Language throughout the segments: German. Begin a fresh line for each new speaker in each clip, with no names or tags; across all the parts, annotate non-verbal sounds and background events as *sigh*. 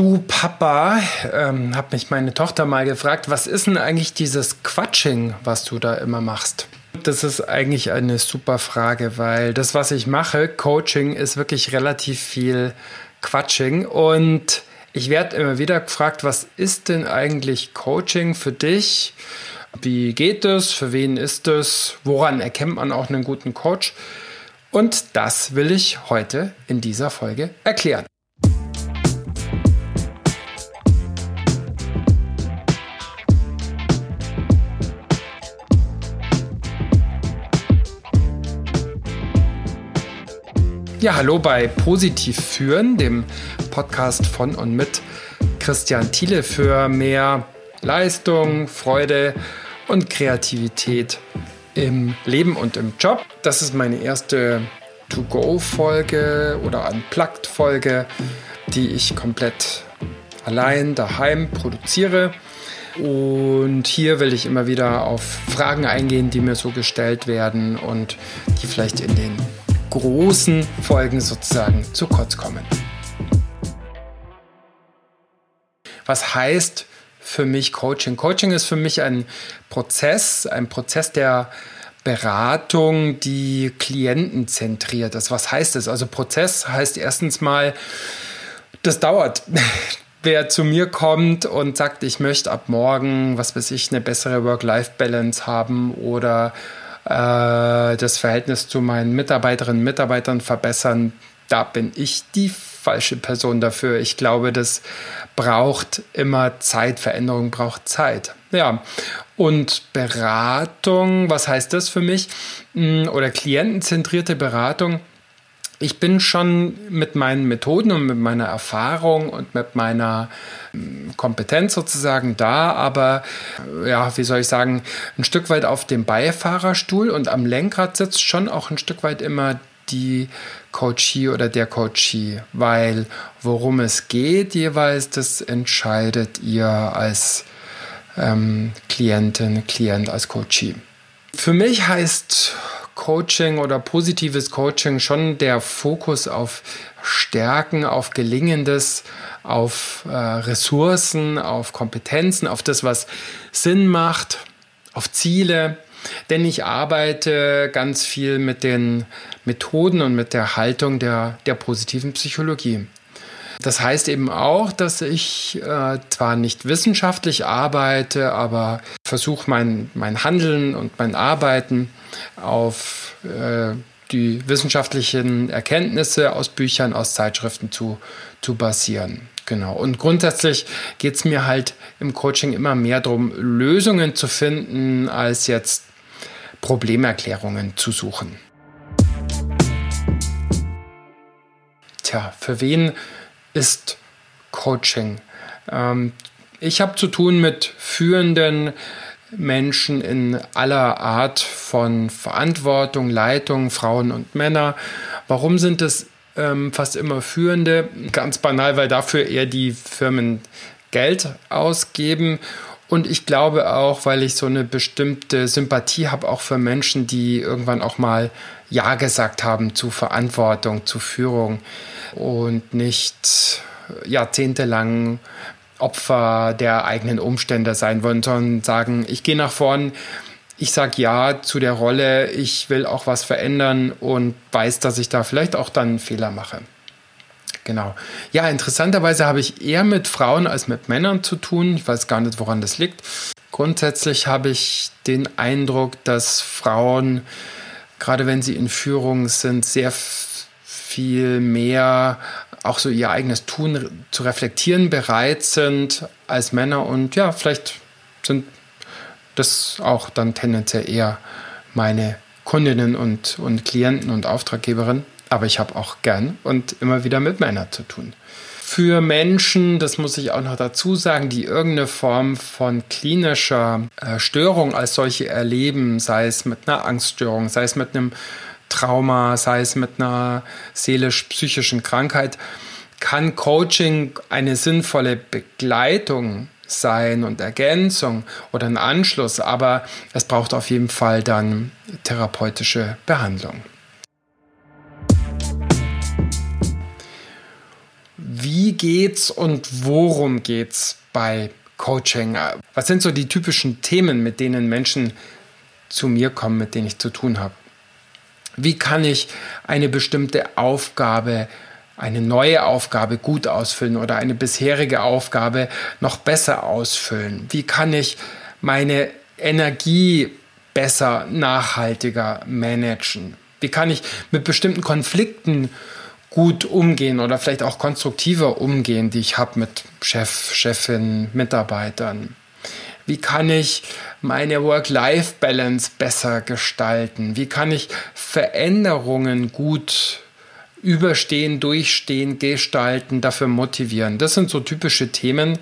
Du Papa, ähm, hat mich meine Tochter mal gefragt, was ist denn eigentlich dieses Quatsching, was du da immer machst? Das ist eigentlich eine super Frage, weil das, was ich mache, Coaching, ist wirklich relativ viel Quatsching. Und ich werde immer wieder gefragt, was ist denn eigentlich Coaching für dich? Wie geht es? Für wen ist es? Woran erkennt man auch einen guten Coach? Und das will ich heute in dieser Folge erklären. Ja, hallo bei Positiv führen, dem Podcast von und mit Christian Thiele für mehr Leistung, Freude und Kreativität im Leben und im Job. Das ist meine erste To-Go-Folge oder Unplugged-Folge, die ich komplett allein daheim produziere. Und hier will ich immer wieder auf Fragen eingehen, die mir so gestellt werden und die vielleicht in den großen Folgen sozusagen zu kurz kommen. Was heißt für mich Coaching? Coaching ist für mich ein Prozess, ein Prozess der Beratung, die klientenzentriert ist. Was heißt das? Also Prozess heißt erstens mal, das dauert. *laughs* Wer zu mir kommt und sagt, ich möchte ab morgen, was weiß ich, eine bessere Work-Life-Balance haben oder äh, das Verhältnis zu meinen Mitarbeiterinnen und Mitarbeitern verbessern, da bin ich die falsche Person dafür. Ich glaube, das braucht immer Zeit. Veränderung braucht Zeit. Ja. Und Beratung, was heißt das für mich? Hm, oder klientenzentrierte Beratung ich bin schon mit meinen Methoden und mit meiner Erfahrung und mit meiner hm, Kompetenz sozusagen da, aber ja, wie soll ich sagen, ein Stück weit auf dem Beifahrerstuhl und am Lenkrad sitzt schon auch ein Stück weit immer die Coachie oder der Coachie, weil worum es geht jeweils, das entscheidet ihr als ähm, Klientin, Klient, als Coachie. Für mich heißt Coaching oder positives Coaching schon der Fokus auf Stärken, auf Gelingendes, auf äh, Ressourcen, auf Kompetenzen, auf das, was Sinn macht, auf Ziele. Denn ich arbeite ganz viel mit den Methoden und mit der Haltung der, der positiven Psychologie. Das heißt eben auch, dass ich äh, zwar nicht wissenschaftlich arbeite, aber versuche mein, mein Handeln und mein Arbeiten auf äh, die wissenschaftlichen Erkenntnisse aus Büchern, aus Zeitschriften zu, zu basieren. Genau. Und grundsätzlich geht es mir halt im Coaching immer mehr darum, Lösungen zu finden, als jetzt Problemerklärungen zu suchen. Tja, für wen ist Coaching. Ähm, ich habe zu tun mit führenden Menschen in aller Art von Verantwortung, Leitung, Frauen und Männer. Warum sind es ähm, fast immer Führende? Ganz banal, weil dafür eher die Firmen Geld ausgeben. Und ich glaube auch, weil ich so eine bestimmte Sympathie habe, auch für Menschen, die irgendwann auch mal Ja gesagt haben zu Verantwortung, zu Führung und nicht jahrzehntelang Opfer der eigenen Umstände sein wollen, sondern sagen, ich gehe nach vorn, ich sage ja zu der Rolle, ich will auch was verändern und weiß, dass ich da vielleicht auch dann einen Fehler mache. Genau. Ja, interessanterweise habe ich eher mit Frauen als mit Männern zu tun. Ich weiß gar nicht, woran das liegt. Grundsätzlich habe ich den Eindruck, dass Frauen, gerade wenn sie in Führung sind, sehr viel mehr auch so ihr eigenes Tun zu reflektieren bereit sind als Männer und ja, vielleicht sind das auch dann tendenziell eher meine Kundinnen und, und Klienten und Auftraggeberinnen, aber ich habe auch gern und immer wieder mit Männern zu tun. Für Menschen, das muss ich auch noch dazu sagen, die irgendeine Form von klinischer äh, Störung als solche erleben, sei es mit einer Angststörung, sei es mit einem Trauma, sei es mit einer seelisch-psychischen Krankheit, kann Coaching eine sinnvolle Begleitung sein und Ergänzung oder ein Anschluss, aber es braucht auf jeden Fall dann therapeutische Behandlung. Wie geht's und worum geht's bei Coaching? Was sind so die typischen Themen, mit denen Menschen zu mir kommen, mit denen ich zu tun habe? Wie kann ich eine bestimmte Aufgabe, eine neue Aufgabe gut ausfüllen oder eine bisherige Aufgabe noch besser ausfüllen? Wie kann ich meine Energie besser, nachhaltiger managen? Wie kann ich mit bestimmten Konflikten gut umgehen oder vielleicht auch konstruktiver umgehen, die ich habe mit Chef, Chefin, Mitarbeitern? Wie kann ich meine Work-Life-Balance besser gestalten? Wie kann ich Veränderungen gut überstehen, durchstehen, gestalten, dafür motivieren? Das sind so typische Themen,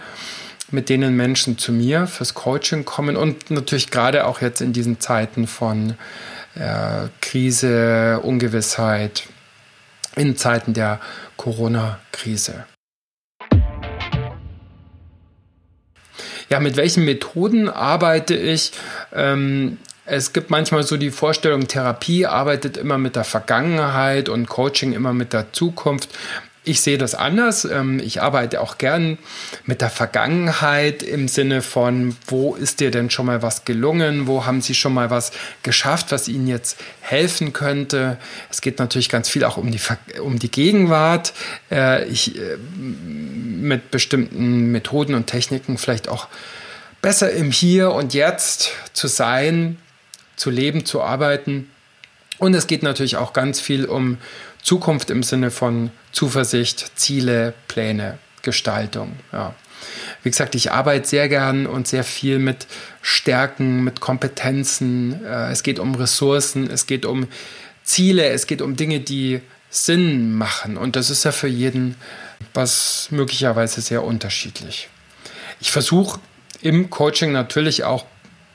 mit denen Menschen zu mir fürs Coaching kommen und natürlich gerade auch jetzt in diesen Zeiten von äh, Krise, Ungewissheit, in Zeiten der Corona-Krise. Ja, mit welchen Methoden arbeite ich? Ähm, es gibt manchmal so die Vorstellung, Therapie arbeitet immer mit der Vergangenheit und Coaching immer mit der Zukunft. Ich sehe das anders. Ähm, ich arbeite auch gern mit der Vergangenheit im Sinne von, wo ist dir denn schon mal was gelungen? Wo haben Sie schon mal was geschafft, was Ihnen jetzt helfen könnte? Es geht natürlich ganz viel auch um die, um die Gegenwart. Äh, ich, äh, mit bestimmten Methoden und Techniken vielleicht auch besser im Hier und Jetzt zu sein, zu leben, zu arbeiten. Und es geht natürlich auch ganz viel um Zukunft im Sinne von Zuversicht, Ziele, Pläne, Gestaltung. Ja. Wie gesagt, ich arbeite sehr gern und sehr viel mit Stärken, mit Kompetenzen. Äh, es geht um Ressourcen, es geht um Ziele, es geht um Dinge, die Sinn machen. Und das ist ja für jeden was möglicherweise sehr unterschiedlich. Ich versuche im Coaching natürlich auch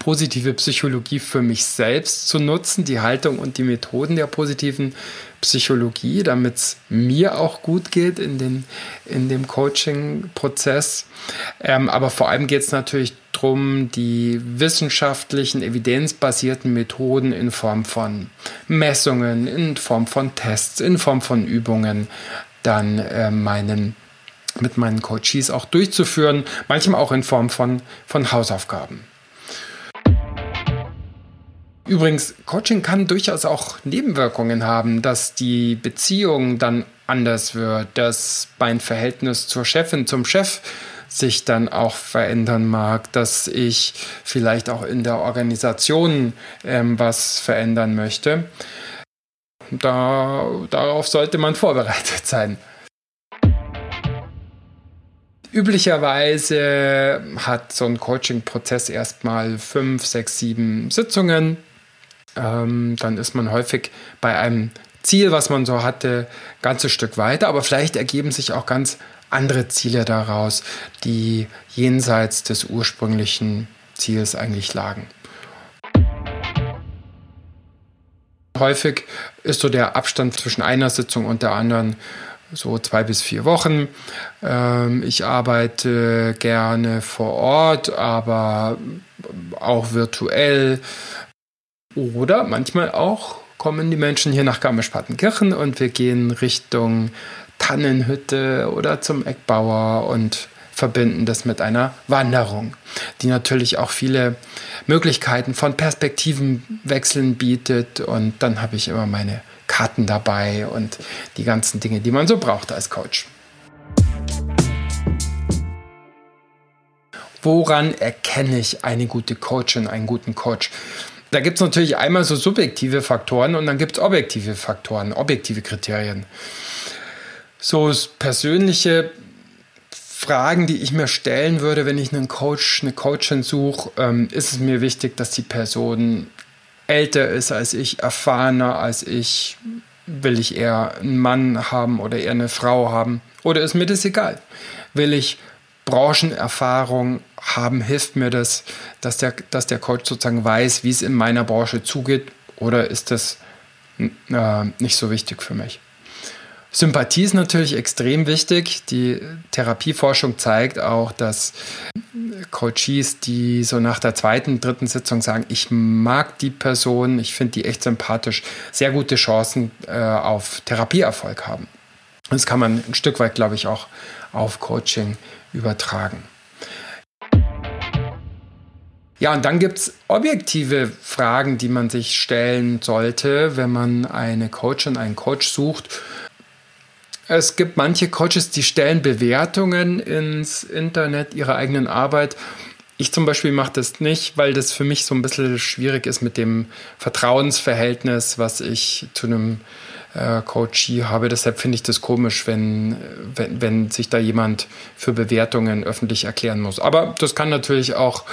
positive Psychologie für mich selbst zu nutzen, die Haltung und die Methoden der positiven Psychologie, damit es mir auch gut geht in, den, in dem Coaching-Prozess. Ähm, aber vor allem geht es natürlich darum, die wissenschaftlichen, evidenzbasierten Methoden in Form von Messungen, in Form von Tests, in Form von Übungen dann äh, meinen mit meinen Coaches auch durchzuführen, manchmal auch in Form von, von Hausaufgaben. Übrigens, Coaching kann durchaus auch Nebenwirkungen haben, dass die Beziehung dann anders wird, dass mein Verhältnis zur Chefin, zum Chef sich dann auch verändern mag, dass ich vielleicht auch in der Organisation ähm, was verändern möchte. Da, darauf sollte man vorbereitet sein. Üblicherweise hat so ein Coaching-Prozess erstmal fünf, sechs, sieben Sitzungen ähm, dann ist man häufig bei einem Ziel, was man so hatte, ein ganzes Stück weiter, aber vielleicht ergeben sich auch ganz andere Ziele daraus, die jenseits des ursprünglichen Ziels eigentlich lagen. Häufig ist so der Abstand zwischen einer Sitzung und der anderen so zwei bis vier Wochen. Ähm, ich arbeite gerne vor Ort, aber auch virtuell. Oder manchmal auch kommen die Menschen hier nach Garmisch-Partenkirchen und wir gehen Richtung Tannenhütte oder zum Eckbauer und verbinden das mit einer Wanderung, die natürlich auch viele Möglichkeiten von Perspektivenwechseln bietet. Und dann habe ich immer meine Karten dabei und die ganzen Dinge, die man so braucht als Coach. Woran erkenne ich eine gute Coachin, einen guten Coach? Da gibt es natürlich einmal so subjektive Faktoren und dann gibt es objektive Faktoren, objektive Kriterien. So persönliche Fragen, die ich mir stellen würde, wenn ich einen Coach, eine Coachin suche, ähm, ist es mir wichtig, dass die Person älter ist als ich, erfahrener als ich. Will ich eher einen Mann haben oder eher eine Frau haben? Oder ist mir das egal? Will ich Branchenerfahrung haben, hilft mir das, dass der, dass der Coach sozusagen weiß, wie es in meiner Branche zugeht oder ist das äh, nicht so wichtig für mich? Sympathie ist natürlich extrem wichtig. Die Therapieforschung zeigt auch, dass Coaches, die so nach der zweiten, dritten Sitzung sagen, ich mag die Person, ich finde die echt sympathisch, sehr gute Chancen äh, auf Therapieerfolg haben. Das kann man ein Stück weit, glaube ich, auch auf Coaching übertragen. Ja, und dann gibt es objektive Fragen, die man sich stellen sollte, wenn man eine Coach und einen Coach sucht. Es gibt manche Coaches, die stellen Bewertungen ins Internet ihrer eigenen Arbeit. Ich zum Beispiel mache das nicht, weil das für mich so ein bisschen schwierig ist mit dem Vertrauensverhältnis, was ich zu einem äh, Coachie habe. Deshalb finde ich das komisch, wenn, wenn, wenn sich da jemand für Bewertungen öffentlich erklären muss. Aber das kann natürlich auch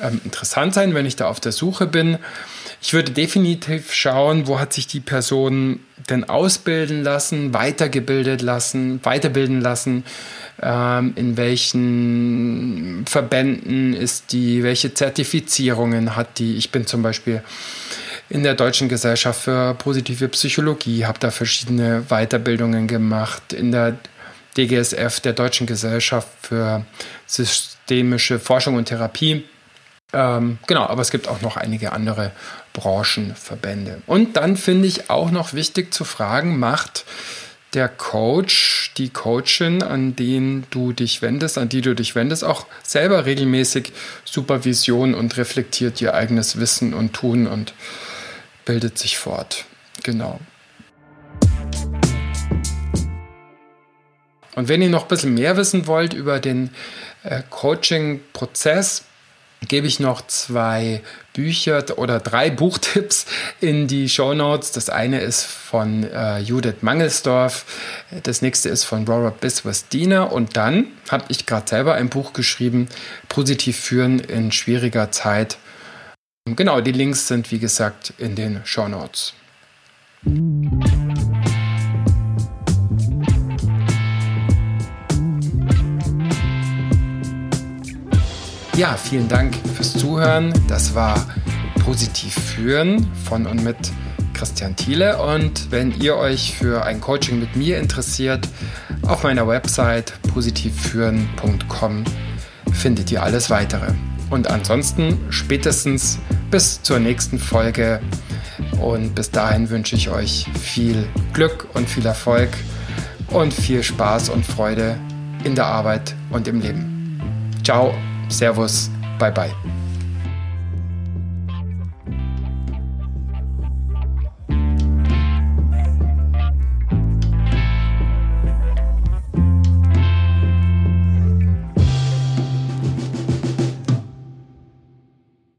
ähm, interessant sein, wenn ich da auf der Suche bin. Ich würde definitiv schauen, wo hat sich die Person denn ausbilden lassen, weitergebildet lassen, weiterbilden lassen, ähm, in welchen Verbänden ist die, welche Zertifizierungen hat die. Ich bin zum Beispiel in der Deutschen Gesellschaft für positive Psychologie, habe da verschiedene Weiterbildungen gemacht, in der DGSF, der Deutschen Gesellschaft für systemische Forschung und Therapie ähm, genau, aber es gibt auch noch einige andere Branchenverbände. Und dann finde ich auch noch wichtig zu fragen, macht der Coach, die Coachin, an den du dich wendest, an die du dich wendest, auch selber regelmäßig Supervision und reflektiert ihr eigenes Wissen und Tun und bildet sich fort. Genau. Und wenn ihr noch ein bisschen mehr wissen wollt über den äh, Coaching-Prozess, gebe ich noch zwei Bücher oder drei *laughs* Buchtipps in die Show Notes. Das eine ist von äh, Judith Mangelsdorf, das nächste ist von Robert Biswas-Diener und dann habe ich gerade selber ein Buch geschrieben, Positiv führen in schwieriger Zeit. Genau, die Links sind wie gesagt in den Show Notes. Ja, vielen Dank fürs Zuhören. Das war Positiv führen von und mit Christian Thiele. Und wenn ihr euch für ein Coaching mit mir interessiert, auf meiner Website positivführen.com findet ihr alles weitere. Und ansonsten spätestens bis zur nächsten Folge. Und bis dahin wünsche ich euch viel Glück und viel Erfolg und viel Spaß und Freude in der Arbeit und im Leben. Ciao. Servus, bye bye.